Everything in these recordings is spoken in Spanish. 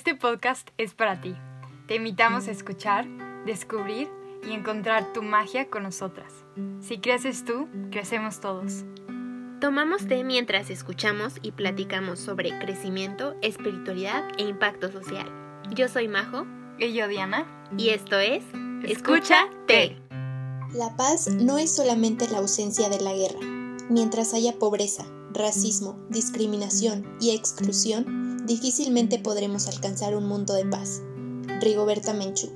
Este podcast es para ti. Te invitamos a escuchar, descubrir y encontrar tu magia con nosotras. Si creces tú, crecemos todos. Tomamos té mientras escuchamos y platicamos sobre crecimiento, espiritualidad e impacto social. Yo soy Majo. Y yo Diana. Y esto es Escucha Té. La paz no es solamente la ausencia de la guerra. Mientras haya pobreza, racismo, discriminación y exclusión, difícilmente podremos alcanzar un mundo de paz. Rigoberta Menchú.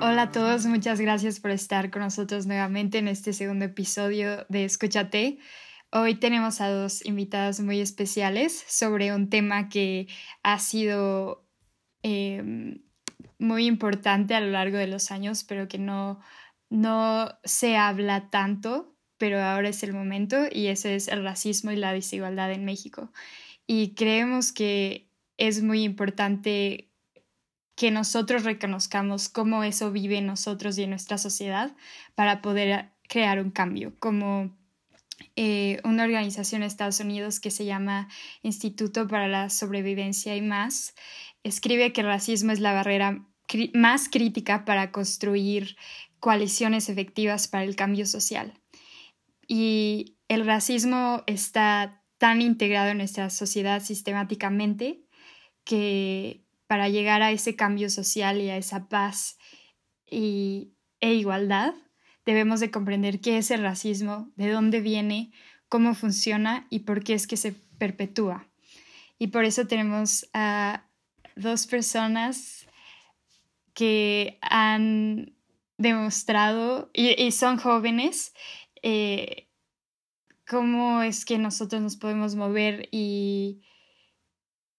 Hola a todos, muchas gracias por estar con nosotros nuevamente en este segundo episodio de Escúchate. Hoy tenemos a dos invitadas muy especiales sobre un tema que ha sido em, muy importante a lo largo de los años, pero que no, no se habla tanto pero ahora es el momento y ese es el racismo y la desigualdad en México. Y creemos que es muy importante que nosotros reconozcamos cómo eso vive en nosotros y en nuestra sociedad para poder crear un cambio, como eh, una organización en Estados Unidos que se llama Instituto para la Sobrevivencia y más, escribe que el racismo es la barrera más crítica para construir coaliciones efectivas para el cambio social. Y el racismo está tan integrado en nuestra sociedad sistemáticamente que para llegar a ese cambio social y a esa paz y, e igualdad debemos de comprender qué es el racismo, de dónde viene, cómo funciona y por qué es que se perpetúa. Y por eso tenemos a dos personas que han demostrado y, son jóvenes eh, cómo es que nosotros nos podemos mover y,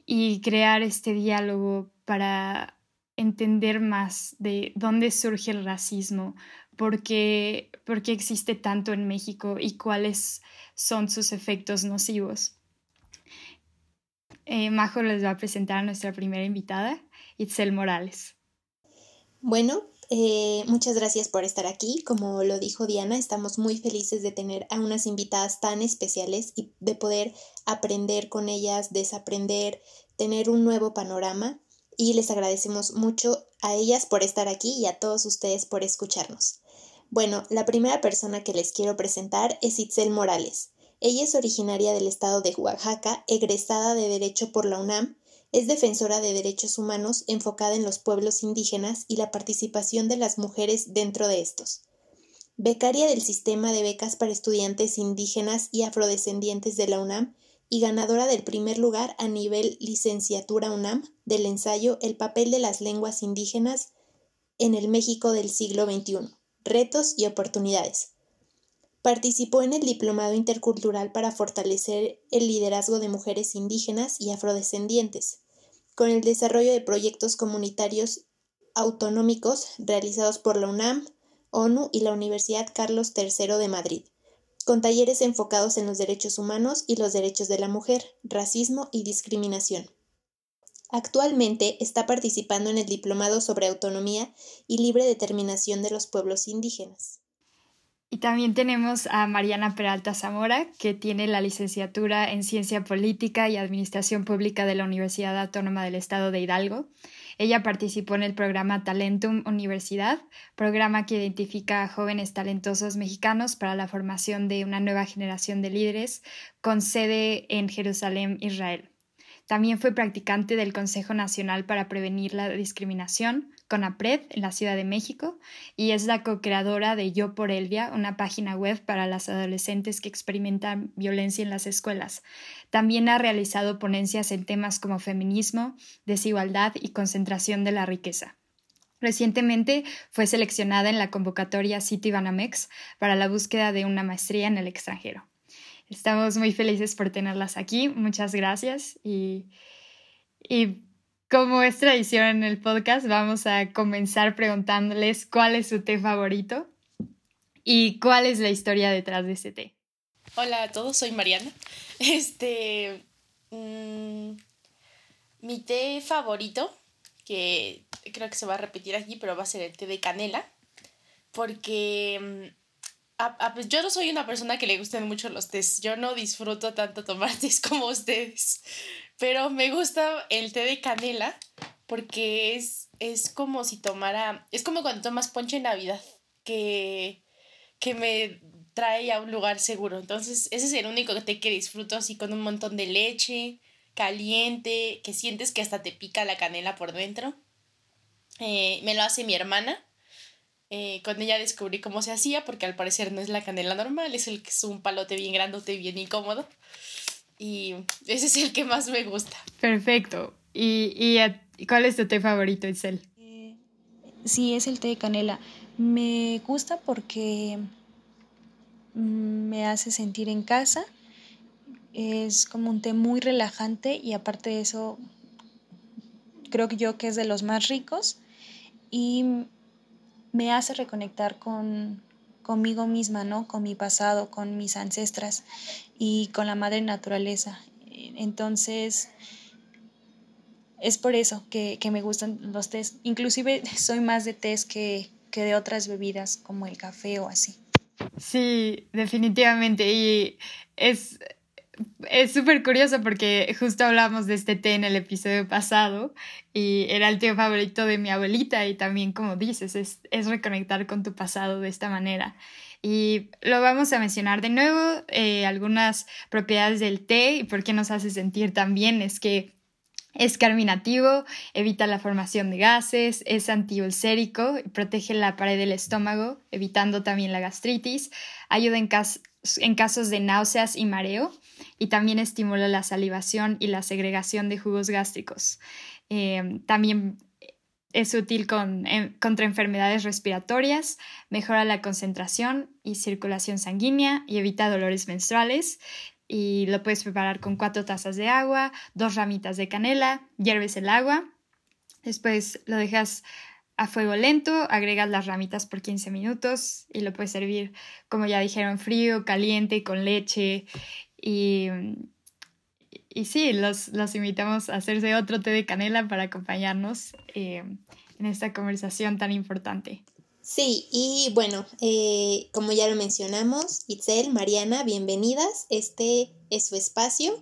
y crear este diálogo para entender más de dónde surge el racismo, por qué, por qué existe tanto en México y cuáles son sus efectos nocivos. Eh, Majo les va a presentar a nuestra primera invitada, Itzel Morales. Bueno, eh, muchas gracias por estar aquí. Como lo dijo Diana, estamos muy felices de tener a unas invitadas tan especiales y de poder aprender con ellas, desaprender, tener un nuevo panorama. Y les agradecemos mucho a ellas por estar aquí y a todos ustedes por escucharnos. Bueno, la primera persona que les quiero presentar es Itzel Morales. Ella es originaria del estado de Oaxaca, egresada de Derecho por la UNAM es defensora de derechos humanos enfocada en los pueblos indígenas y la participación de las mujeres dentro de estos. Becaria del sistema de becas para estudiantes indígenas y afrodescendientes de la UNAM y ganadora del primer lugar a nivel licenciatura UNAM del ensayo El papel de las lenguas indígenas en el México del siglo XXI, retos y oportunidades. Participó en el Diplomado Intercultural para fortalecer el liderazgo de mujeres indígenas y afrodescendientes, con el desarrollo de proyectos comunitarios autonómicos realizados por la UNAM, ONU y la Universidad Carlos III de Madrid, con talleres enfocados en los derechos humanos y los derechos de la mujer, racismo y discriminación. Actualmente está participando en el Diplomado sobre Autonomía y Libre Determinación de los Pueblos Indígenas. Y también tenemos a Mariana Peralta Zamora, que tiene la licenciatura en Ciencia Política y Administración Pública de la Universidad Autónoma del Estado de Hidalgo. Ella participó en el programa Talentum Universidad, programa que identifica a jóvenes talentosos mexicanos para la formación de una nueva generación de líderes, con sede en Jerusalén, Israel. También fue practicante del Consejo Nacional para Prevenir la Discriminación, CONAPRED, en la Ciudad de México, y es la co-creadora de Yo por Elvia, una página web para las adolescentes que experimentan violencia en las escuelas. También ha realizado ponencias en temas como feminismo, desigualdad y concentración de la riqueza. Recientemente fue seleccionada en la convocatoria City Banamex para la búsqueda de una maestría en el extranjero. Estamos muy felices por tenerlas aquí. Muchas gracias. Y, y como es tradición en el podcast, vamos a comenzar preguntándoles cuál es su té favorito y cuál es la historia detrás de ese té. Hola a todos, soy Mariana. Este. Mm, mi té favorito, que creo que se va a repetir aquí, pero va a ser el té de canela. Porque mm, pues yo no soy una persona que le gusten mucho los tés. Yo no disfruto tanto tomar tés como ustedes. Pero me gusta el té de canela porque es, es como si tomara, es como cuando tomas ponche en Navidad, que, que me trae a un lugar seguro. Entonces, ese es el único té que disfruto así con un montón de leche, caliente, que sientes que hasta te pica la canela por dentro. Eh, me lo hace mi hermana. Eh, con ella descubrí cómo se hacía, porque al parecer no es la canela normal, es el que es un palote bien grandote, bien incómodo. Y ese es el que más me gusta. Perfecto. ¿Y, y, cuál es tu té favorito, Isel? Eh, sí, es el té de canela. Me gusta porque mm, me hace sentir en casa. Es como un té muy relajante y aparte de eso, creo que yo que es de los más ricos y me hace reconectar con, conmigo misma, ¿no? Con mi pasado, con mis ancestras y con la madre naturaleza. Entonces, es por eso que, me gustan los tés. Inclusive soy más de tés que, que de otras bebidas como el café o así. Sí, definitivamente. Y es, es súper curioso porque justo hablamos de este té en el episodio pasado y era el té favorito de mi abuelita y también como dices, es, es reconectar con tu pasado de esta manera. Y lo vamos a mencionar de nuevo, eh, algunas propiedades del té y por qué nos hace sentir tan bien es que es carminativo, evita la formación de gases, es antiulcérico, protege la pared del estómago, evitando también la gastritis, ayuda en, en casos de náuseas y mareo y también estimula la salivación y la segregación de jugos gástricos. Eh, también es útil contra enfermedades respiratorias, mejora la concentración y circulación sanguínea y evita dolores menstruales. Y lo puedes preparar con cuatro tazas de agua, dos ramitas de canela, hierves el agua, después lo dejas a fuego lento, agregas las ramitas por 15 minutos y lo puedes servir, como ya dijeron, frío, caliente, con leche y, y sí, los, los, invitamos a hacerse otro té de canela para acompañarnos eh, en esta conversación tan importante. Sí, y bueno, eh, como ya lo mencionamos, Itzel, Mariana, bienvenidas. Este es su espacio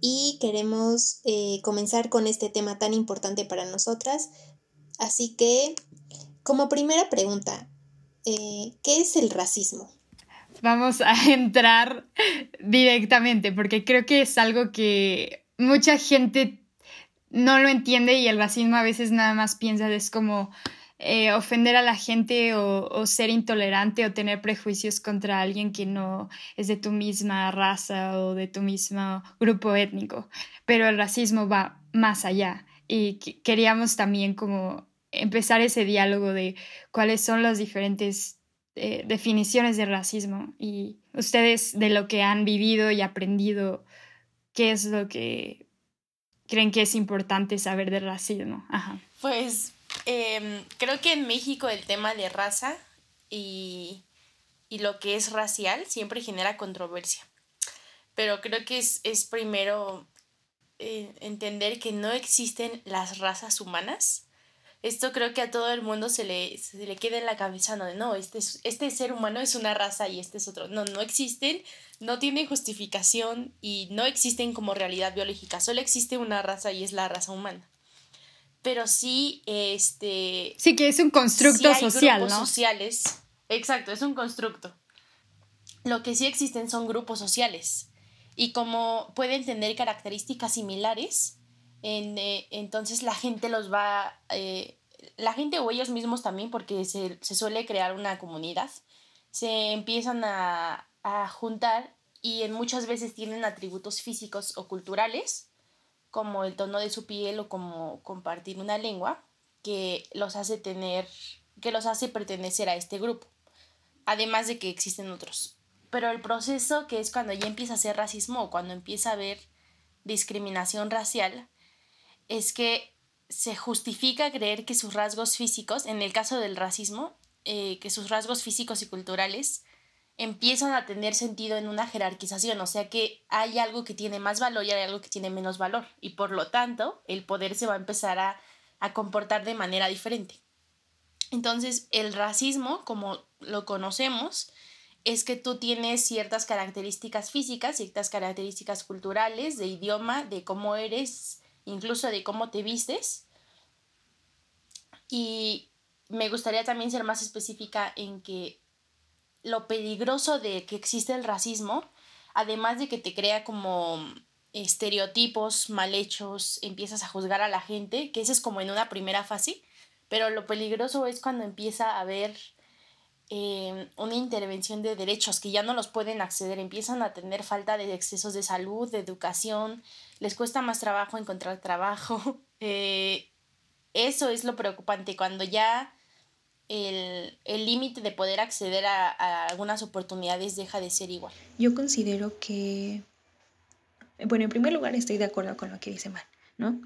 y queremos eh, comenzar con este tema tan importante para nosotras. Así que, como primera pregunta, ¿qué es el racismo? vamos a entrar directamente, porque creo que es algo que mucha gente no lo entiende y el racismo a veces nada más piensa es como eh, ofender a la gente o, ser intolerante o tener prejuicios contra alguien que no es de tu misma raza o de tu mismo grupo étnico. Pero el racismo va más allá y queríamos también como empezar ese diálogo de cuáles son los diferentes eh, definiciones de racismo y ustedes de lo que han vivido y aprendido, ¿qué es lo que creen que es importante saber del racismo? Pues em, creo que en México el tema de raza y, lo que es racial siempre genera controversia. Pero creo que es, primero eh, entender que no existen las razas humanas esto creo que a todo el mundo se le, se le queda en la cabeza, no, no, este, este ser humano es una raza y este es otro. No, no existen, no tienen justificación y no existen como realidad biológica. Solo existe una raza y es la raza humana. Pero sí, este... Sí, que es un constructo social, grupos sociales. Exacto, es un constructo. Lo que sí existen son grupos sociales. Y como pueden tener características similares, eh, entonces la gente los va, eh, la gente o ellos mismos también, porque se, suele crear una comunidad, se empiezan a, juntar y en muchas veces tienen atributos físicos o culturales, como el tono de su piel o como compartir una lengua, que los hace tener, que los hace pertenecer a este grupo, además de que existen otros. Pero el proceso que es cuando ya empieza a ser racismo o cuando empieza a haber discriminación racial, es que se justifica creer que sus rasgos físicos, en el caso del racismo, eh, que sus rasgos físicos y culturales empiezan a tener sentido en una jerarquización, o sea que hay algo que tiene más valor y hay algo que tiene menos valor, y por lo tanto el poder se va a empezar a, a comportar de manera diferente. Entonces el racismo, como lo conocemos, es que tú tienes ciertas características físicas, ciertas características culturales, de idioma, de cómo eres, incluso de cómo te vistes. Y me gustaría también ser más específica en que lo peligroso de que existe el racismo, además de que te crea como estereotipos mal hechos, empiezas a juzgar a la gente, que eso es como en una primera fase, pero lo peligroso es cuando empieza a haber eh, una intervención de derechos que ya no los pueden acceder, empiezan a tener falta de excesos de salud, de educación, les cuesta más trabajo encontrar trabajo. Eh, eso es lo preocupante, cuando ya el límite de poder acceder a, a algunas oportunidades deja de ser igual. Yo considero que bueno, en primer lugar estoy de acuerdo con lo que dice Mar, ¿no?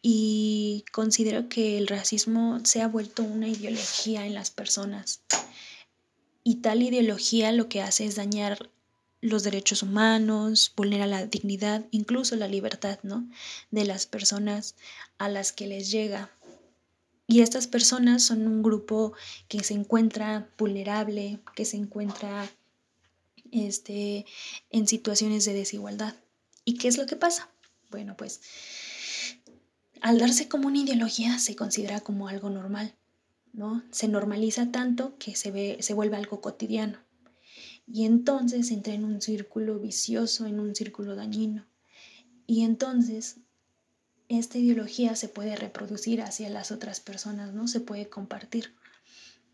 Y considero que el racismo se ha vuelto una ideología en las personas. Y tal ideología lo que hace es dañar los derechos humanos, vulnera la dignidad, incluso la libertad, ¿no? De las personas a las que les llega. Y estas personas son un grupo que se encuentra vulnerable, que se encuentra este, en situaciones de desigualdad. ¿Y qué es lo que pasa? Bueno, pues al darse como una ideología se considera como algo normal, ¿no? Se normaliza tanto que se, ve, se vuelve algo cotidiano. Y entonces entra en un círculo vicioso, en un círculo dañino. Y entonces esta ideología se puede reproducir hacia las otras personas, ¿no? Se puede compartir.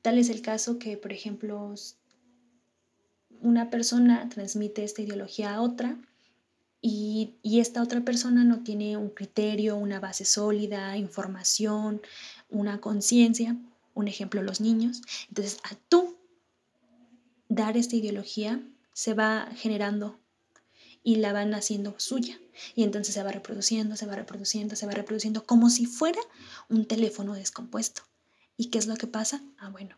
Tal es el caso que, por ejemplo, una persona transmite esta ideología a otra y, esta otra persona no tiene un criterio, una base sólida, información, una conciencia, un ejemplo los niños. Entonces, a tú dar esta ideología se va generando y la van haciendo suya. Y entonces se va reproduciendo, se va reproduciendo, se va reproduciendo como si fuera un teléfono descompuesto. ¿Y qué es lo que pasa? Ah, bueno,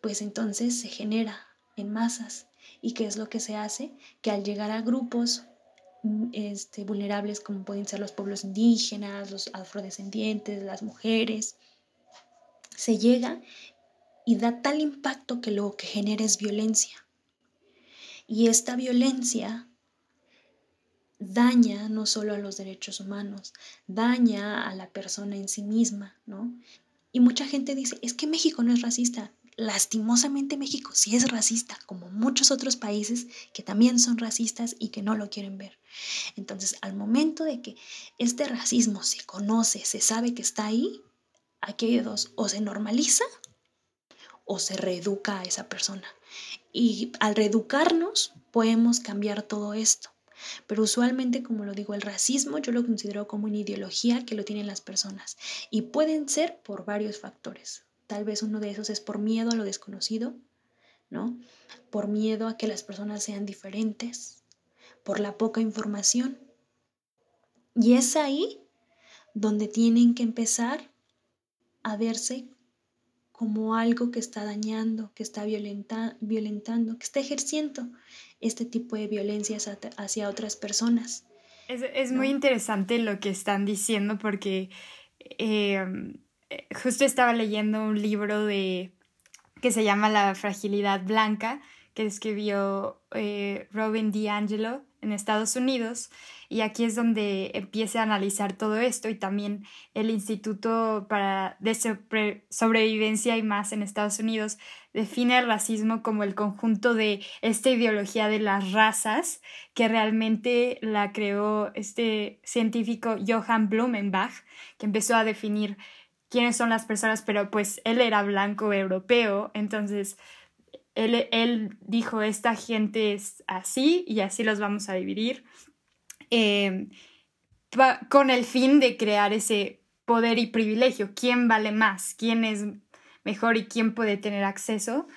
pues entonces se genera en masas. ¿Y qué es lo que se hace? Que al llegar a grupos este, vulnerables como pueden ser los pueblos indígenas, los afrodescendientes, las mujeres. Se llega y da tal impacto que lo que genera es violencia. Y esta violencia daña no solo a los derechos humanos, daña a la persona en sí misma, ¿no? Y mucha gente dice, es que México no es racista lastimosamente México sí es racista, como muchos otros países que también son racistas y que no lo quieren ver. Entonces, al momento de que este racismo se conoce, se sabe que está ahí, aquí hay dos, o se normaliza o se reeduca a esa persona. Y al reeducarnos podemos cambiar todo esto. Pero usualmente, como lo digo, el racismo yo lo considero como una ideología que lo tienen las personas y pueden ser por varios factores. Tal vez uno de esos es por miedo a lo desconocido, ¿no? Por miedo a que las personas sean diferentes, por la poca información. Y es ahí donde tienen que empezar a verse como algo que está dañando, que está violentando, que está ejerciendo este tipo de violencias hacia otras personas. Es, muy interesante lo que están diciendo porque eh, justo estaba leyendo un libro de que se llama La fragilidad blanca, que escribió eh, Robin DiAngelo en Estados Unidos, y aquí es donde empieza a analizar todo esto y también el Instituto para de Sobrevivencia y más en Estados Unidos define el racismo como el conjunto de esta ideología de las razas que realmente la creó este científico Johann Blumenbach, que empezó a definir quiénes son las personas, pero pues él era blanco europeo, entonces él, él dijo, esta gente es así y así los vamos a dividir, em, con el fin de crear ese poder y privilegio, quién vale más, quién es mejor y quién puede tener acceso.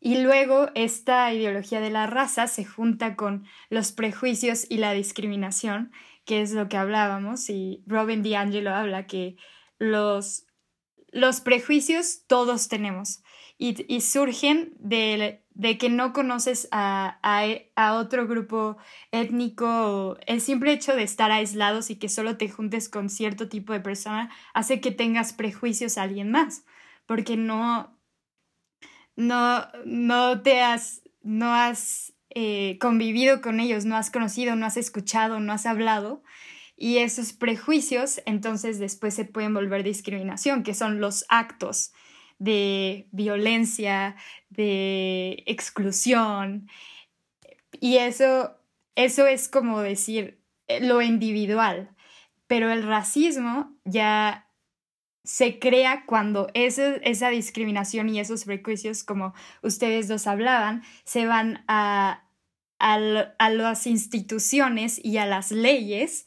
Y luego esta ideología de la raza se junta con los prejuicios y la discriminación, que es lo que hablábamos, y Robin DiAngelo habla que los los prejuicios todos tenemos y, surgen de, que no conoces a, otro grupo étnico, el simple hecho de estar aislados y que solo te juntes con cierto tipo de persona hace que tengas prejuicios a alguien más, porque no, no, no te has no has eh, convivido con ellos, no has conocido, no has escuchado, no has hablado. Y esos prejuicios entonces después se pueden volver discriminación, que son los actos de violencia, de exclusión. Y eso, eso es como decir eh, lo individual. Pero el racismo ya se crea cuando esa discriminación y esos prejuicios, como ustedes dos hablaban, se van a, a, las instituciones y a las leyes,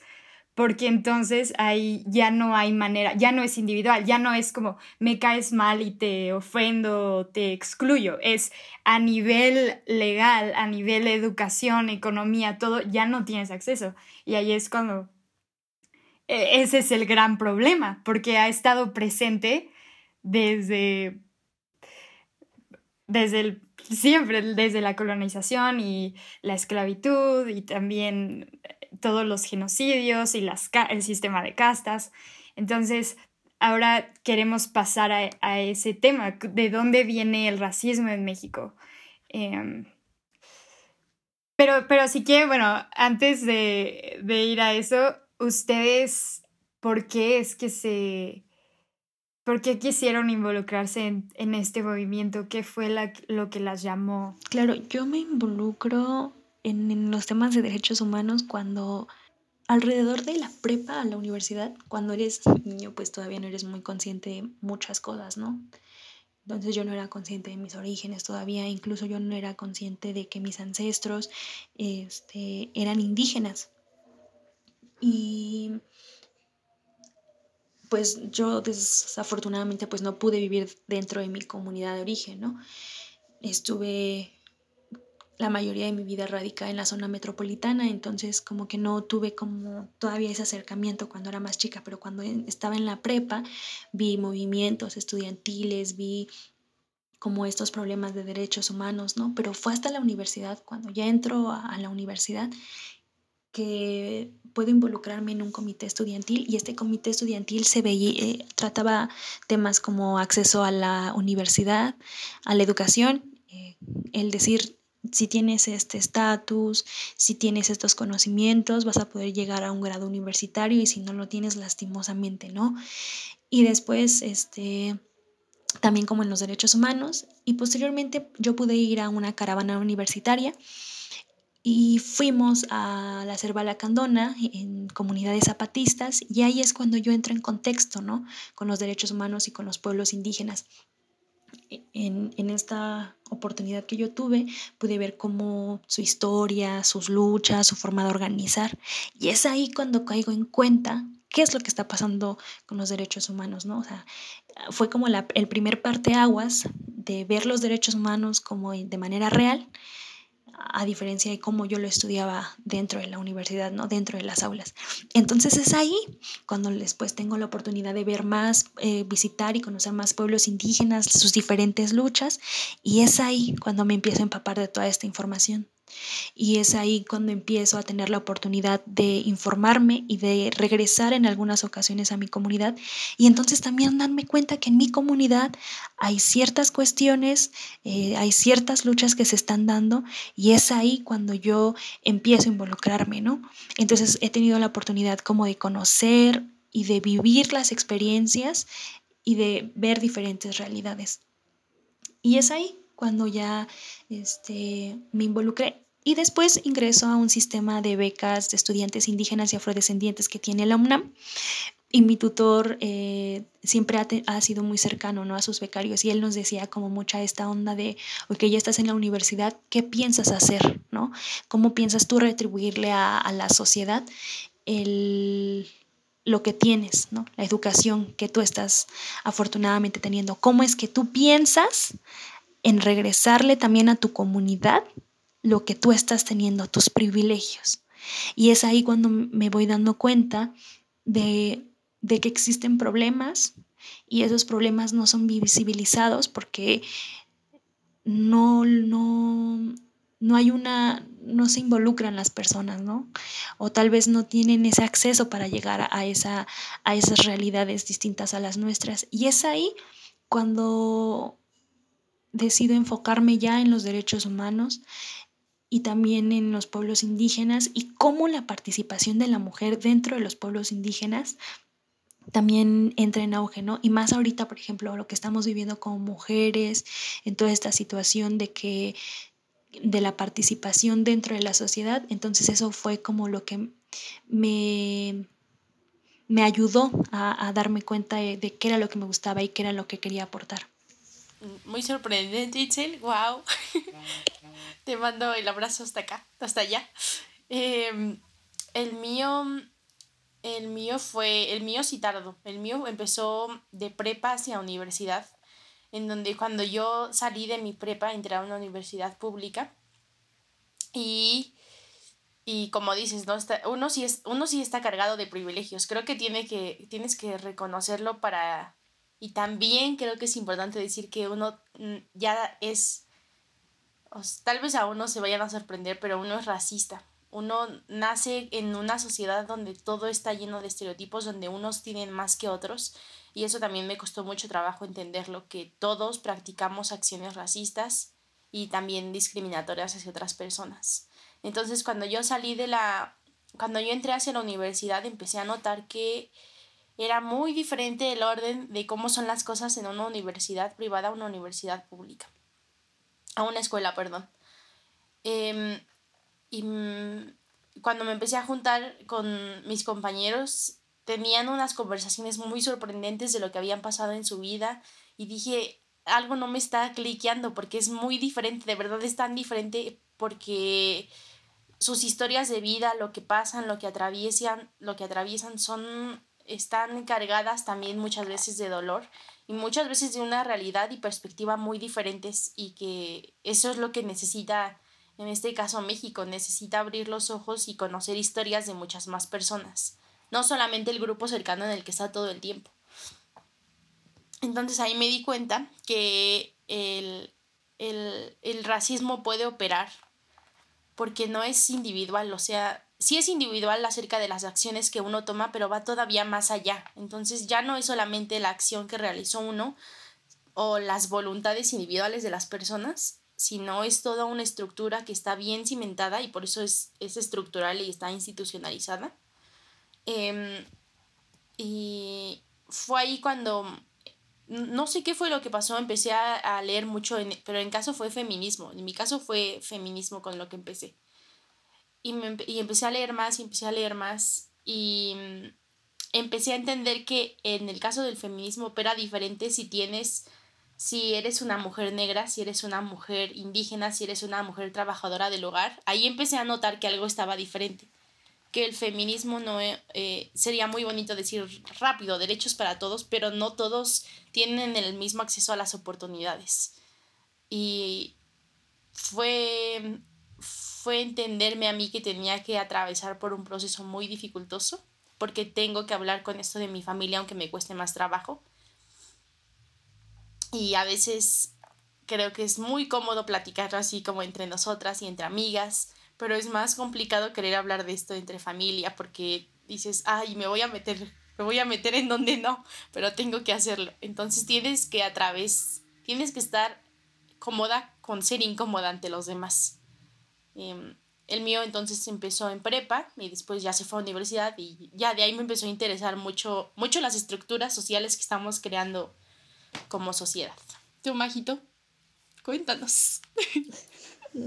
porque entonces ahí ya no hay manera, ya no es individual, ya no es como me caes mal y te ofendo, te excluyo, es a nivel legal, a nivel educación, economía, todo, ya no tienes acceso. Y ahí es cuando e, ese es el gran problema, porque ha estado presente desde, desde el, siempre, desde la colonización y la esclavitud y también todos los genocidios y las, el sistema de castas. Entonces, ahora queremos pasar a, ese tema, de dónde viene el racismo en México. Em, pero, pero si quieren, bueno, antes de, ir a eso, ustedes, ¿por qué es que se... ¿Por qué quisieron involucrarse en, este movimiento? ¿Qué fue lo que las llamó? Claro, yo me involucro en, en, los temas de derechos humanos cuando alrededor de la prepa a la universidad, cuando eres niño, pues todavía no eres muy consciente de muchas cosas, ¿no? Entonces yo no era consciente de mis orígenes todavía, incluso yo no era consciente de que mis ancestros este, eran indígenas. Y pues yo desafortunadamente pues no pude vivir dentro de mi comunidad de origen, ¿no? Estuve la mayoría de mi vida radica en la zona metropolitana, entonces como que no tuve como todavía ese acercamiento cuando era más chica, pero cuando estaba en la prepa vi movimientos estudiantiles, vi como estos problemas de derechos humanos, ¿no? Pero fue hasta la universidad, cuando ya entro a, la universidad, que puedo involucrarme en un comité estudiantil y este comité estudiantil se veía, eh, trataba temas como acceso a la universidad, a la educación, eh, el decir si tienes este estatus, si tienes estos conocimientos, vas a poder llegar a un grado universitario y si no lo tienes lastimosamente, ¿no? Y después, este, también como en los derechos humanos y posteriormente yo pude ir a una caravana universitaria y fuimos a la Cerva Lacandona en comunidades zapatistas y ahí es cuando yo entro en contexto, ¿no? Con los derechos humanos y con los pueblos indígenas. En, en, esta oportunidad que yo tuve, pude ver cómo su historia, sus luchas, su forma de organizar. Y es ahí cuando caigo en cuenta qué es lo que está pasando con los derechos humanos, ¿no? O sea, fue como la, el primer parteaguas de ver los derechos humanos como de manera real a diferencia de cómo yo lo estudiaba dentro de la universidad, ¿no? dentro de las aulas. Entonces es ahí cuando después tengo la oportunidad de ver más, eh, visitar y conocer más pueblos indígenas, sus diferentes luchas, y es ahí cuando me empiezo a empapar de toda esta información. Y es ahí cuando empiezo a tener la oportunidad de informarme y de regresar en algunas ocasiones a mi comunidad. Y entonces también darme cuenta que en mi comunidad hay ciertas cuestiones, eh, hay ciertas luchas que se están dando y es ahí cuando yo empiezo a involucrarme, ¿no? Entonces he tenido la oportunidad como de conocer y de vivir las experiencias y de ver diferentes realidades. Y es ahí cuando ya este, me involucré. Y después ingreso a un sistema de becas de estudiantes indígenas y afrodescendientes que tiene la UNAM. Y mi tutor eh, siempre ha, sido muy cercano ¿no? a sus becarios y él nos decía como mucha esta onda de, ok, ya estás en la universidad, ¿qué piensas hacer? ¿no? ¿Cómo piensas tú retribuirle a, a la sociedad el, lo que tienes, ¿no? la educación que tú estás afortunadamente teniendo? ¿Cómo es que tú piensas en regresarle también a tu comunidad lo que tú estás teniendo, tus privilegios. Y es ahí cuando me voy dando cuenta de, que existen problemas y esos problemas no son visibilizados porque no, no, no hay una, no se involucran las personas, ¿no? O tal vez no tienen ese acceso para llegar a, esa, a esas realidades distintas a las nuestras. Y es ahí cuando decido enfocarme ya en los derechos humanos y también en los pueblos indígenas y cómo la participación de la mujer dentro de los pueblos indígenas también entra en auge, ¿no? Y más ahorita, por ejemplo, lo que estamos viviendo como mujeres, en toda esta situación de que de la participación dentro de la sociedad, entonces eso fue como lo que me, me ayudó a, darme cuenta de, de, qué era lo que me gustaba y qué era lo que quería aportar. Muy sorprendente, Itzel, wow. Te mando el abrazo hasta acá, hasta allá. Em, el mío el mío fue, el mío sí tardó, el mío empezó de prepa hacia universidad, en donde cuando yo salí de mi prepa entré a una universidad pública y, y como dices, ¿no? Uno, sí es, uno está cargado de privilegios, creo que, tiene que tienes que reconocerlo para... Y también creo que es importante decir que uno mm, ya es, tal vez a uno se vayan a sorprender, pero uno es racista uno nace en una sociedad donde todo está lleno de estereotipos, donde unos tienen más que otros, y eso también me costó mucho trabajo entenderlo, que todos practicamos acciones racistas y también discriminatorias hacia otras personas. Entonces, cuando yo salí de la, cuando yo entré hacia la universidad, empecé a notar que era muy diferente el orden de cómo son las cosas en una universidad privada a una universidad pública, a una escuela, perdón. Em, y mm, cuando me empecé a juntar con mis compañeros, tenían unas conversaciones muy sorprendentes de lo que habían pasado en su vida y dije, algo no me está cliqueando porque es muy diferente, de verdad es tan diferente porque sus historias de vida, lo que pasan, lo que atraviesan, lo que atraviesan son están cargadas también muchas veces de dolor y muchas veces de una realidad y perspectiva muy diferentes y que eso es lo que necesita en este caso México, necesita abrir los ojos y conocer historias de muchas más personas, no solamente el grupo cercano en el que está todo el tiempo. Entonces ahí me di cuenta que el, el racismo puede operar porque no es individual, o sea, sí es individual acerca de las acciones que uno toma, pero va todavía más allá. Entonces ya no es solamente la acción que realizó uno o las voluntades individuales de las personas, sino es toda una estructura que está bien cimentada y por eso es, estructural y está institucionalizada. Em, y fue ahí cuando, no sé qué fue lo que pasó, empecé a, leer mucho, pero en caso fue feminismo, en mi caso fue feminismo con lo que empecé. Y, y empecé a leer más y empecé a leer más y mm, empecé a entender que en el caso del feminismo opera diferente si tienes si eres una mujer negra, si eres una mujer indígena, si eres una mujer trabajadora del hogar, ahí empecé a notar que algo estaba diferente, que el feminismo no eh, eh, sería muy bonito decir rápido, derechos para todos, pero no todos tienen el mismo acceso a las oportunidades. Y fue, fue entenderme a mí que tenía que atravesar por un proceso muy dificultoso, porque tengo que hablar con esto de mi familia aunque me cueste más trabajo y a veces creo que es muy cómodo platicarlo así como entre nosotras y entre amigas, pero es más complicado querer hablar de esto entre familia porque dices, ay, me voy a meter, me voy a meter en donde no, pero tengo que hacerlo. Entonces tienes que a través, tienes que estar cómoda con ser incómoda ante los demás. Em, el mío entonces empezó en prepa y después ya se fue a universidad y ya de ahí me empezó a interesar mucho, mucho las estructuras sociales que estamos creando como sociedad. ¿Tú, Majito? Cuéntanos.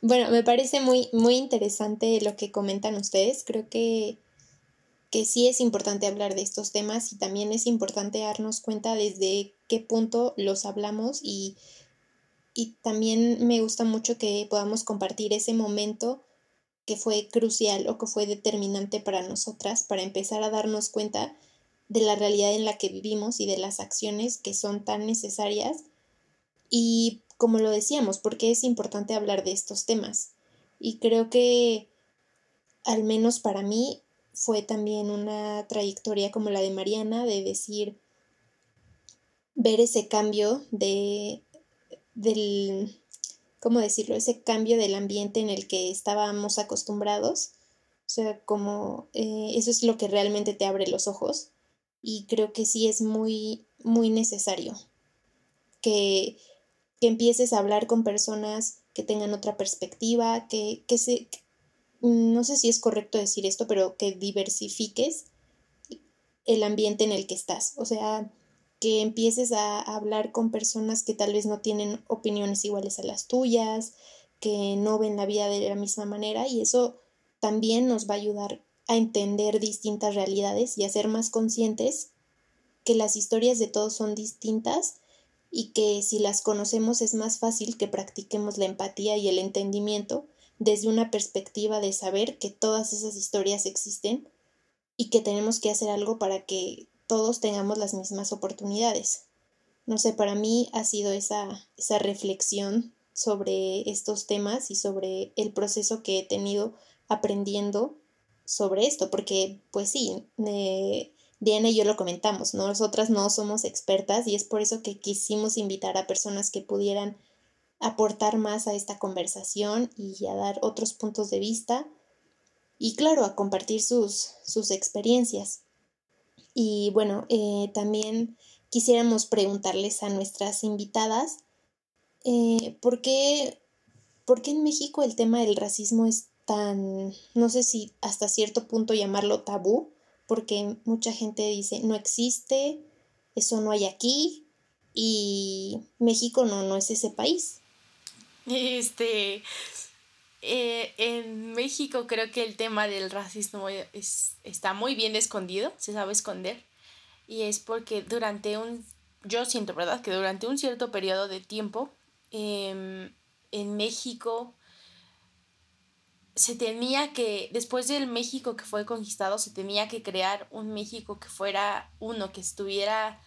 bueno, me parece muy, muy interesante lo que comentan ustedes. Creo que, que sí es importante hablar de estos temas y también es importante darnos cuenta desde qué punto los hablamos y, y también me gusta mucho que podamos compartir ese momento que fue crucial o que fue determinante para nosotras para empezar a darnos cuenta de la realidad en la que vivimos y de las acciones que son tan necesarias. Y como lo decíamos, porque es importante hablar de estos temas. Y creo que, al menos para mí, fue también una trayectoria como la de Mariana, de decir, ver ese cambio de, del, ¿cómo decirlo? Ese cambio del ambiente en el que estábamos acostumbrados. O sea, como eh, eso es lo que realmente te abre los ojos y creo que sí es muy, muy necesario. que, que empieces a hablar con personas que tengan otra perspectiva, que, que se, no sé si es correcto decir esto, pero que diversifiques el ambiente en el que estás. O sea, que empieces a hablar con personas que tal vez no tienen opiniones iguales a las tuyas, que no ven la vida de la misma manera y eso también nos va a ayudar a entender distintas realidades y a ser más conscientes que las historias de todos son distintas y que si las conocemos es más fácil que practiquemos la empatía y el entendimiento desde una perspectiva de saber que todas esas historias existen y que tenemos que hacer algo para que todos tengamos las mismas oportunidades. No sé, para mí ha sido esa, esa reflexión sobre estos temas y sobre el proceso que he tenido aprendiendo sobre esto, porque pues sí, eh, Diana y yo lo comentamos, nosotras no somos expertas y es por eso que quisimos invitar a personas que pudieran aportar más a esta conversación y a dar otros puntos de vista y claro, a compartir sus, sus experiencias. Y bueno, eh, también quisiéramos preguntarles a nuestras invitadas eh, ¿por, qué, ¿por qué en México el tema del racismo es tan, no sé si hasta cierto punto llamarlo tabú? Porque mucha gente dice, no existe, eso no hay aquí y México no, no es ese país. Este, eh, en México creo que el tema del racismo es, está muy bien escondido, se sabe esconder. Y es porque durante un, yo siento, ¿verdad? Que durante un cierto periodo de tiempo, em, en México se tenía que, después del México que fue conquistado, se tenía que crear un México que fuera uno, que estuviera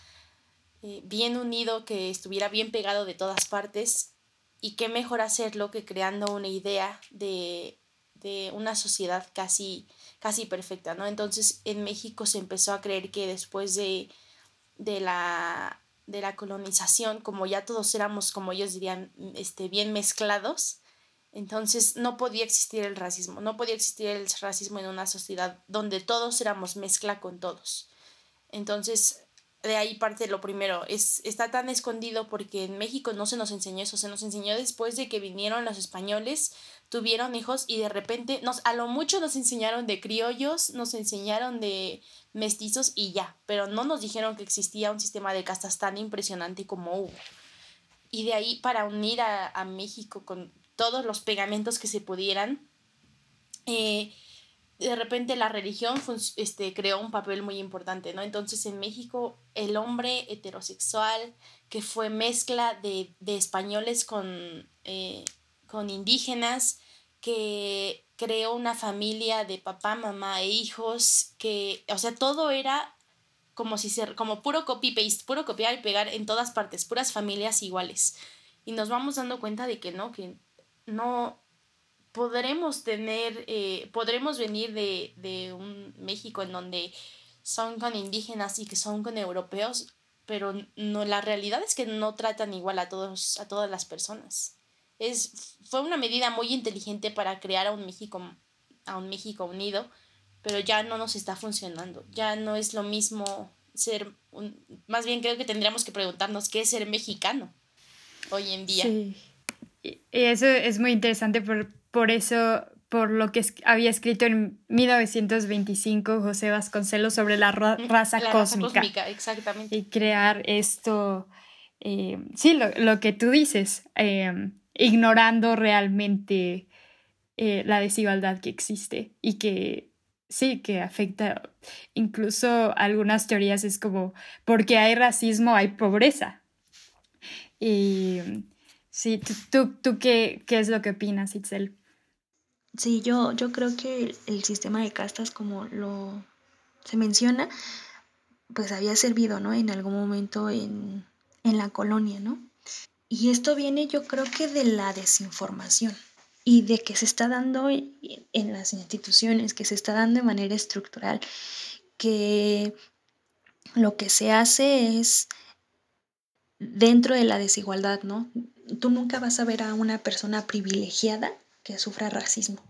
eh, bien unido, que estuviera bien pegado de todas partes y qué mejor hacerlo que creando una idea de, una sociedad casi, casi perfecta, ¿no? Entonces en México se empezó a creer que después de, la, de la colonización, como ya todos éramos, como ellos dirían, este, bien mezclados, entonces no podía existir el racismo, no podía existir el racismo en una sociedad donde todos éramos mezcla con todos. Entonces de ahí parte lo primero, es, está tan escondido porque en México no se nos enseñó eso, se nos enseñó después de que vinieron los españoles, tuvieron hijos y de repente nos, a lo mucho nos enseñaron de criollos, nos enseñaron de mestizos y ya, pero no nos dijeron que existía un sistema de castas tan impresionante como hubo. Y de ahí para unir a, a México con todos los pegamentos que se pudieran, eh, de repente la religión este, creó un papel muy importante, ¿no? Entonces en México el hombre heterosexual que fue mezcla de, españoles con, eh, con indígenas, que creó una familia de papá, mamá e hijos, que, o sea, todo era como si ser, como puro copy-paste, puro copiar y pegar en todas partes, puras familias iguales. Y nos vamos dando cuenta de que no, que no, podremos tener, eh, podremos venir de, de, un México en donde son con indígenas y que son con europeos, pero no, la realidad es que no tratan igual a todos, a todas las personas. Es, fue una medida muy inteligente para crear a un México, a un México unido, pero ya no nos está funcionando. Ya no es lo mismo ser un, más bien creo que tendríamos que preguntarnos qué es ser mexicano hoy en día. Sí. Y eso es muy interesante por, por eso, por lo que había escrito en 1925 José Vasconcelos sobre la, raza cósmica. cósmica. exactamente. Y crear esto, eh, sí, lo, que tú dices, eh, ignorando realmente eh, la desigualdad que existe y que sí, que afecta incluso algunas teorías es como, porque hay racismo, hay pobreza. Y sí, ¿tú, tú, qué, qué es lo que opinas, Itzel? Sí, yo, yo creo que el, sistema de castas, como lo se menciona, pues había servido, ¿no? En algún momento en, en la colonia, ¿no? Y esto viene yo creo que de la desinformación y de que se está dando en las instituciones, que se está dando de manera estructural, que lo que se hace es dentro de la desigualdad, ¿no? Tú nunca vas a ver a una persona privilegiada que sufra racismo.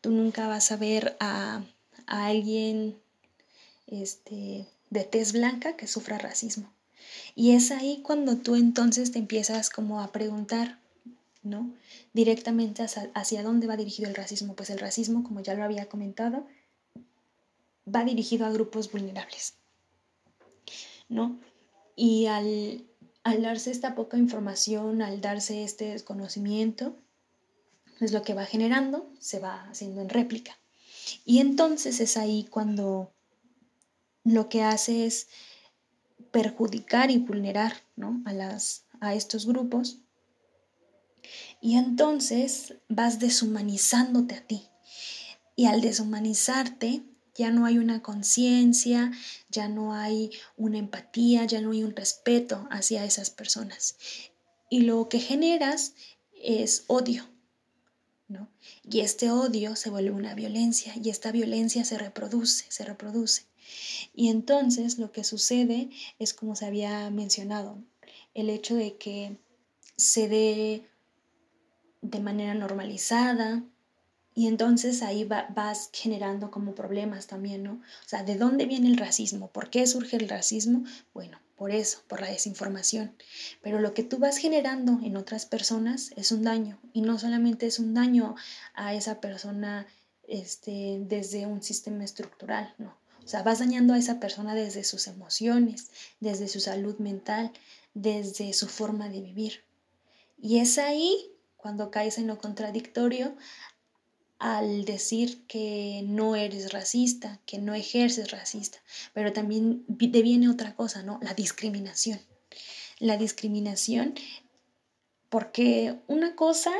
Tú nunca vas a ver a, alguien este, de tez blanca que sufra racismo. Y es ahí cuando tú entonces te empiezas como a preguntar, ¿no? Directamente hacia, hacia dónde va dirigido el racismo. Pues el racismo, como ya lo había comentado, va dirigido a grupos vulnerables, ¿no? Y al, al darse esta poca información, al darse este desconocimiento, es lo que va generando, se va haciendo en réplica. Y entonces es ahí cuando lo que hace es perjudicar y vulnerar ¿no? a, las, a estos grupos. Y entonces vas deshumanizándote a ti. Y al deshumanizarte, ya no hay una conciencia, ya no hay una empatía, ya no hay un respeto hacia esas personas. Y lo que generas es odio, ¿no? Y este odio se vuelve una violencia y esta violencia se reproduce, se reproduce. Y entonces lo que sucede es como se había mencionado, el hecho de que se dé de manera normalizada, y entonces ahí vas generando como problemas también, ¿no? O sea, ¿de dónde viene el racismo? ¿Por qué surge el racismo? Bueno, por eso, por la desinformación. Pero lo que tú vas generando en otras personas es un daño. Y no solamente es un daño a esa persona este, desde un sistema estructural, no. O sea, vas dañando a esa persona desde sus emociones, desde su salud mental, desde su forma de vivir. Y es ahí cuando caes en lo contradictorio al decir que no eres racista, que no ejerces racista, pero también te viene otra cosa, ¿no? La discriminación. La discriminación, porque una cosa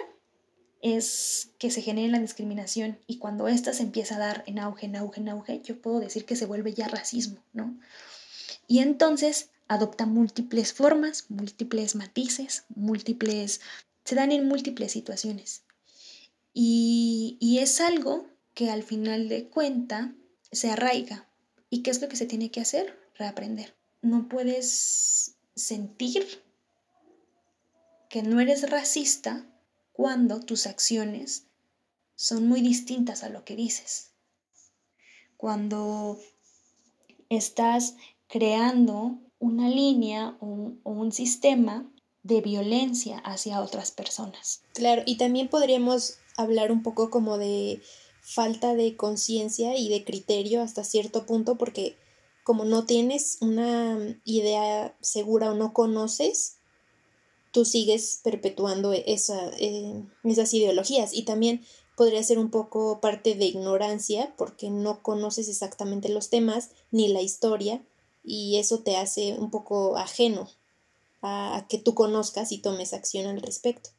es que se genere la discriminación y cuando ésta se empieza a dar en auge, en auge, en auge, yo puedo decir que se vuelve ya racismo, ¿no? Y entonces adopta múltiples formas, múltiples matices, múltiples, se dan en múltiples situaciones. Y, es algo que al final de cuenta se arraiga. ¿Y qué es lo que se tiene que hacer? Reaprender. No puedes sentir que no eres racista cuando tus acciones son muy distintas a lo que dices. Cuando estás creando una línea o un sistema de violencia hacia otras personas. Claro, y también podríamos hablar un poco como de falta de conciencia y de criterio hasta cierto punto porque como no tienes una idea segura o no conoces, tú sigues perpetuando esa, eh, esas ideologías y también podría ser un poco parte de ignorancia porque no conoces exactamente los temas ni la historia y eso te hace un poco ajeno a que tú conozcas y tomes acción al respecto.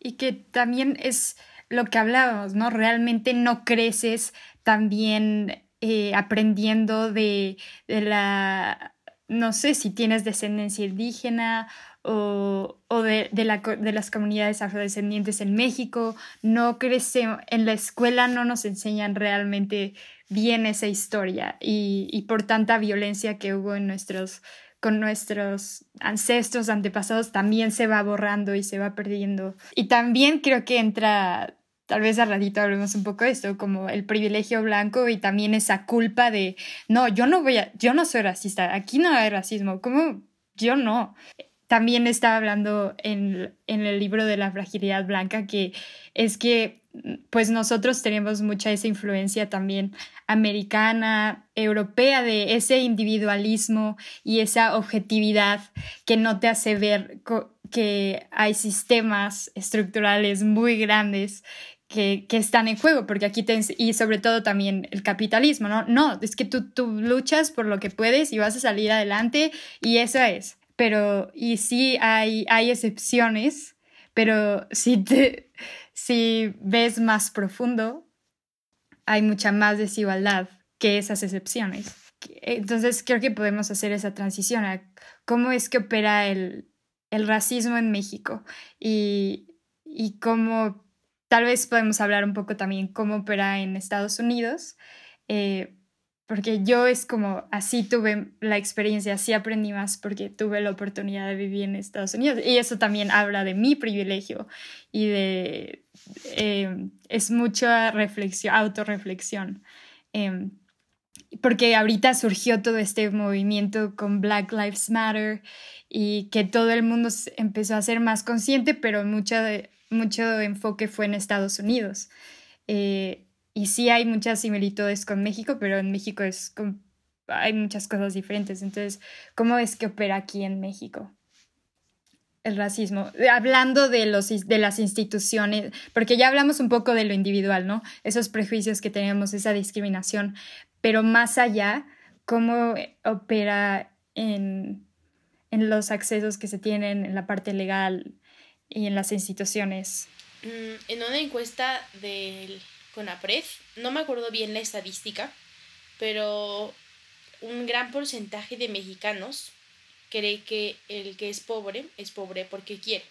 Y que también es lo que hablábamos, ¿no? Realmente no creces también eh, aprendiendo de, la, no sé si tienes descendencia indígena o, de, de, las comunidades afrodescendientes en México, no crecemos, en la escuela no nos enseñan realmente bien esa historia y, y por tanta violencia que hubo en nuestros con nuestros ancestros, antepasados, también se va borrando y se va perdiendo. Y también creo que entra, tal vez al ratito hablemos un poco de esto, como el privilegio blanco y también esa culpa de, no, yo no voy a, yo no soy racista, aquí no hay racismo, ¿cómo? Yo no. También estaba hablando en, en el libro de la fragilidad blanca que es que pues nosotros tenemos mucha esa influencia también americana, europea, de ese individualismo y esa objetividad que no te hace ver que hay sistemas estructurales muy grandes que, están en juego, porque aquí y sobre todo también el capitalismo, ¿no? No, es que tú, tú luchas por lo que puedes y vas a salir adelante y eso es. Pero, y sí hay, hay excepciones, pero si te, si ves más profundo, hay mucha más desigualdad que esas excepciones. Entonces creo que podemos hacer esa transición a cómo es que opera el, racismo en México y, y cómo tal vez podemos hablar un poco también cómo opera en Estados Unidos. Eh, porque yo es como así tuve la experiencia, así aprendí más porque tuve la oportunidad de vivir en Estados Unidos y eso también habla de mi privilegio y de eh, es mucha reflexión, autorreflexión. Eh, porque ahorita surgió todo este movimiento con Black Lives Matter y que todo el mundo empezó a ser más consciente, pero mucho, mucho enfoque fue en Estados Unidos. Eh, y sí hay muchas similitudes con México, pero en México es hay muchas cosas diferentes. Entonces, ¿cómo es que opera aquí en México? el racismo, hablando de, los, de las instituciones, porque ya hablamos un poco de lo individual, ¿no? Esos prejuicios que tenemos, esa discriminación, pero más allá, ¿cómo opera en, en los accesos que se tienen en la parte legal y en las instituciones? Mm, en una encuesta del CONAPRED, no me acuerdo bien la estadística, pero un gran porcentaje de mexicanos cree que el que es pobre es pobre porque quiere,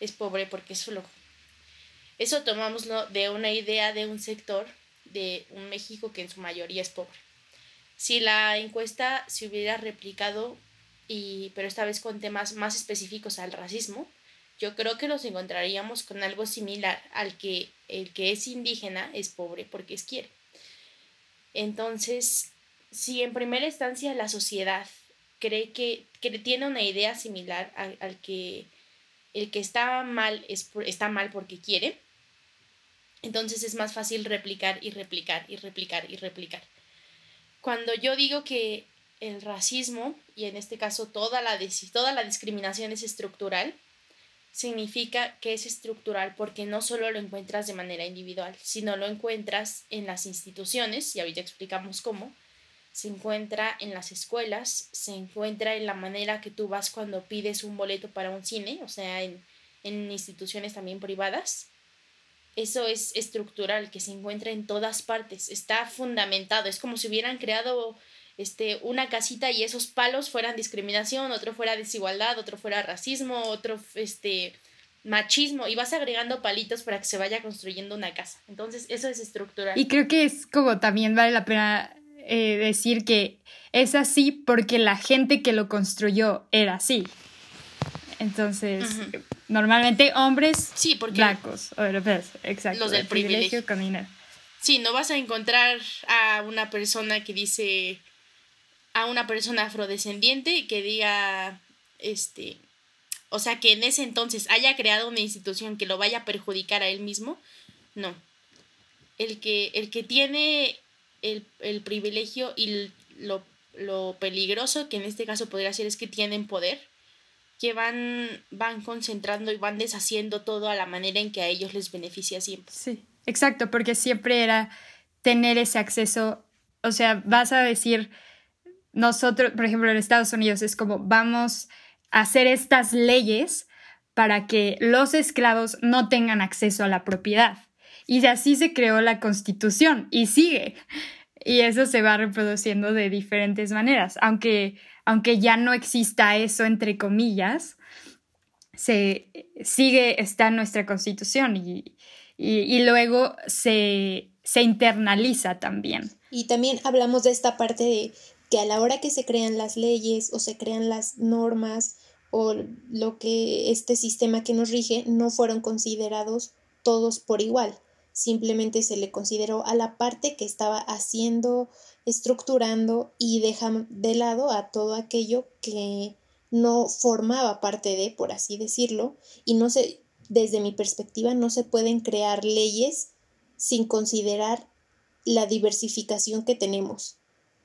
es pobre porque es flojo. Eso tomámoslo de una idea de un sector de un México que en su mayoría es pobre. Si la encuesta se hubiera replicado, y, pero esta vez con temas más específicos al racismo, yo creo que nos encontraríamos con algo similar al que el que es indígena es pobre porque es quiere. Entonces, si en primera instancia la sociedad cree que, tiene una idea similar al, que el que está mal es, está mal porque quiere, entonces es más fácil replicar y replicar y replicar y replicar. Cuando yo digo que el racismo, y en este caso toda la, toda la discriminación es estructural, significa que es estructural porque no solo lo encuentras de manera individual, sino lo encuentras en las instituciones, y ahorita explicamos cómo, se encuentra en las escuelas, se encuentra en la manera que tú vas cuando pides un boleto para un cine, o sea, en, instituciones también privadas. Eso es estructural, que se encuentra en todas partes, está fundamentado, es como si hubieran creado este, una casita y esos palos fueran discriminación, otro fuera desigualdad, otro fuera racismo, otro este, machismo, y vas agregando palitos para que se vaya construyendo una casa. Entonces, eso es estructural. Y creo que es como también vale la pena eh, decir que es así porque la gente que lo construyó era así. Entonces, normalmente hombres sí, porque blancos o europeos, exacto. Los del privilegio, privilegio Sí, no vas a encontrar a una persona que dice, a una persona afrodescendiente que diga, este, o sea, que en ese entonces haya creado una institución que lo vaya a perjudicar a él mismo, no. El que, el que tiene el, privilegio y lo, peligroso que en este caso podría ser es que tienen poder, que van, van concentrando y van deshaciendo todo a la manera en que a ellos les beneficia siempre. Sí, exacto, porque siempre era tener ese acceso, o sea, vas a decir, nosotros, por ejemplo, en Estados Unidos es como vamos a hacer estas leyes para que los esclavos no tengan acceso a la propiedad. Y así se creó la constitución y sigue. Y eso se va reproduciendo de diferentes maneras. Aunque, aunque ya no exista eso, entre comillas, se sigue, está nuestra constitución y, y, luego se, se internaliza también. Y también hablamos de esta parte de que a la hora que se crean las leyes o se crean las normas o lo que este sistema que nos rige no fueron considerados todos por igual simplemente se le consideró a la parte que estaba haciendo, estructurando y deja de lado a todo aquello que no formaba parte de, por así decirlo, y no se, desde mi perspectiva, no se pueden crear leyes sin considerar la diversificación que tenemos.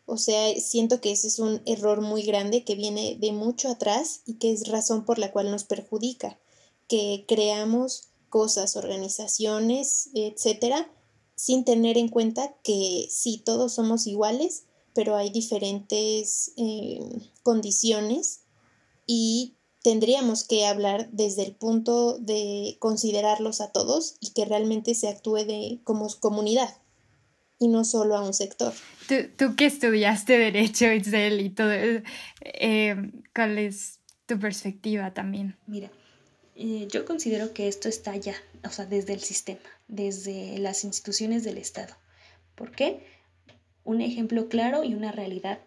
O sea, siento que ese es un error muy grande que viene de mucho atrás y que es razón por la cual nos perjudica, que creamos cosas, organizaciones, etcétera, sin tener en cuenta que sí, todos somos iguales, pero hay diferentes eh, condiciones y tendríamos que hablar desde el punto de considerarlos a todos y que realmente se actúe de, como comunidad y no solo a un sector. Tú, tú que estudiaste Derecho, Itzel, y todo, eh, ¿cuál es tu perspectiva también? Mira, eh, yo considero que esto está ya, o sea, desde el sistema, desde las instituciones del Estado. ¿Por qué? Un ejemplo claro y una realidad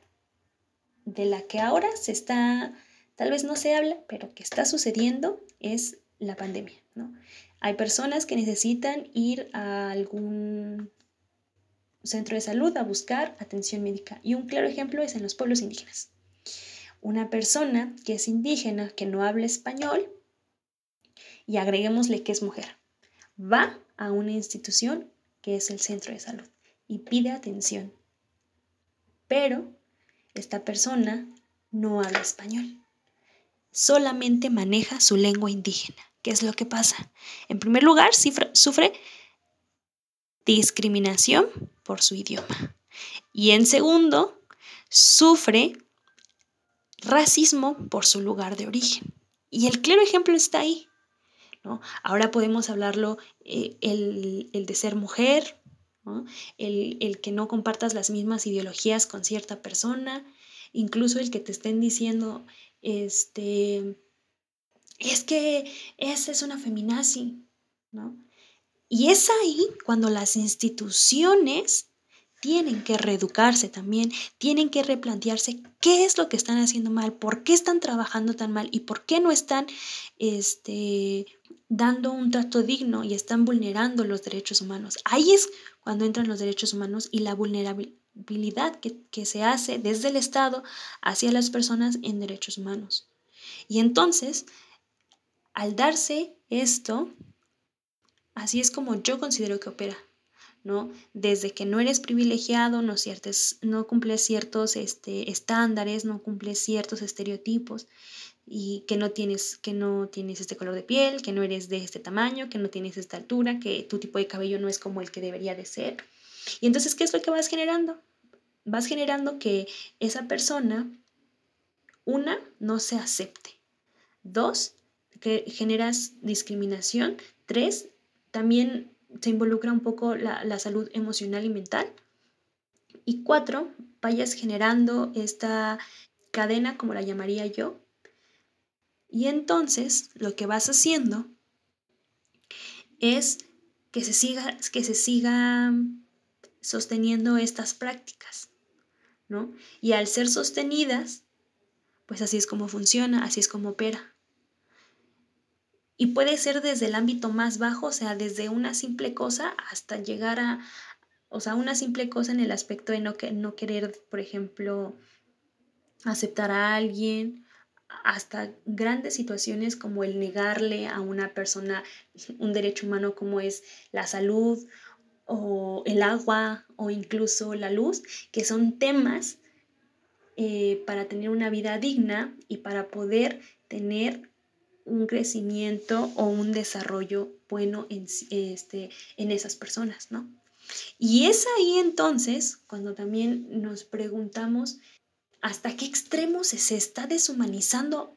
de la que ahora se está, tal vez no se habla, pero que está sucediendo es la pandemia, ¿no? Hay personas que necesitan ir a algún centro de salud a buscar atención médica. Y un claro ejemplo es en los pueblos indígenas. Una persona que es indígena, que no habla español, y agreguémosle que es mujer, va a una institución que es el centro de salud y pide atención. Pero esta persona no habla español, solamente maneja su lengua indígena. ¿Qué es lo que pasa? En primer lugar, sufre discriminación por su idioma. Y en segundo, sufre racismo por su lugar de origen. Y el claro ejemplo está ahí. ¿no? Ahora podemos hablarlo eh, el, de ser mujer, el, el, que no compartas las mismas ideologías con cierta persona, incluso el que te estén diciendo, este, es que esa es una feminazi, ¿no? Y es ahí cuando las instituciones tienen que reeducarse también, tienen que replantearse qué es lo que están haciendo mal, por qué están trabajando tan mal y por qué no están este, dando un trato digno y están vulnerando los derechos humanos. Ahí es cuando entran los derechos humanos y la vulnerabilidad que, que se hace desde el Estado hacia las personas en derechos humanos. Y entonces, al darse esto, Así es como yo considero que opera, ¿no? Desde que no eres privilegiado, no, no cumples ciertos este, estándares, no cumples ciertos estereotipos y que no, tienes, que no tienes este color de piel, que no eres de este tamaño, que no tienes esta altura, que tu tipo de cabello no es como el que debería de ser. Y entonces, ¿qué es lo que vas generando? Vas generando que esa persona, una, no se acepte. Dos, que generas discriminación. Tres, también se involucra un poco la, salud emocional y mental. Y cuatro, vayas generando esta cadena, como la llamaría yo. Y entonces lo que vas haciendo es que se siga, que se siga sosteniendo estas prácticas, ¿no? Y al ser sostenidas, pues así es como funciona, así es como opera. Y puede ser desde el ámbito más bajo, o sea, desde una simple cosa hasta llegar a, o sea, una simple cosa en el aspecto de no, que, no querer, por ejemplo, aceptar a alguien, hasta grandes situaciones como el negarle a una persona un derecho humano como es la salud o el agua o incluso la luz, que son temas eh, para tener una vida digna y para poder tener un crecimiento o un desarrollo bueno en, este, en esas personas, ¿no? Y es ahí entonces cuando también nos preguntamos hasta qué extremo se está deshumanizando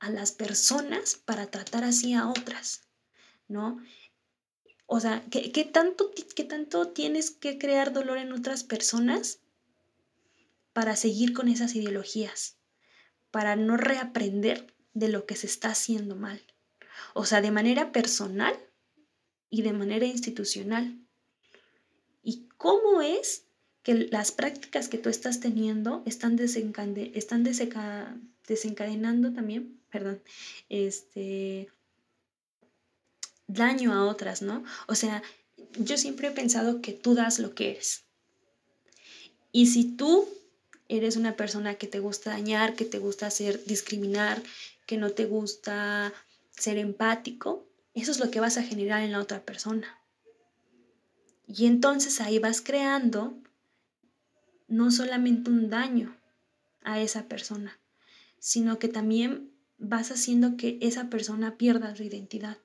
a las personas para tratar así a otras, ¿no? O sea, ¿qué, qué tanto, ¿qué tanto tienes que crear dolor en otras personas para seguir con esas ideologías? Para no reaprender de lo que se está haciendo mal. O sea, de manera personal y de manera institucional. ¿Y cómo es que las prácticas que tú estás teniendo están, están desencadenando también, perdón, este daño a otras, ¿no? O sea, yo siempre he pensado que tú das lo que eres. Y si tú eres una persona que te gusta dañar, que te gusta hacer discriminar, que no te gusta ser empático, eso es lo que vas a generar en la otra persona. Y entonces ahí vas creando no solamente un daño a esa persona, sino que también vas haciendo que esa persona pierda su identidad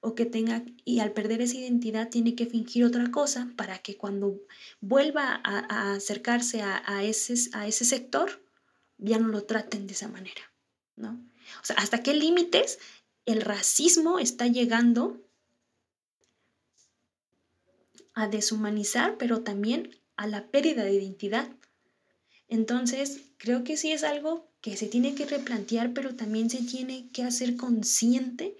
o que tenga, y al perder esa identidad tiene que fingir otra cosa para que cuando vuelva a, acercarse a, ese, a ese sector, ya no lo traten de esa manera, ¿no? O sea, ¿hasta qué límites el racismo está llegando a deshumanizar, pero también a la pérdida de identidad? Entonces, creo que sí es algo que se tiene que replantear, pero también se tiene que hacer consciente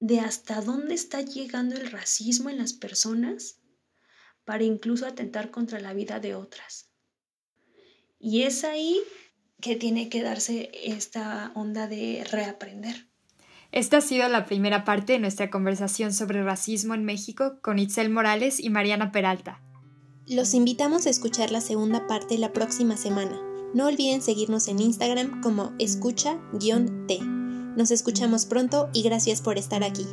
de hasta dónde está llegando el racismo en las personas para incluso atentar contra la vida de otras. Y es ahí que tiene que darse esta onda de reaprender. Esta ha sido la primera parte de nuestra conversación sobre racismo en México con Itzel Morales y Mariana Peralta. Los invitamos a escuchar la segunda parte la próxima semana. No olviden seguirnos en Instagram como escucha-t. Nos escuchamos pronto y gracias por estar aquí.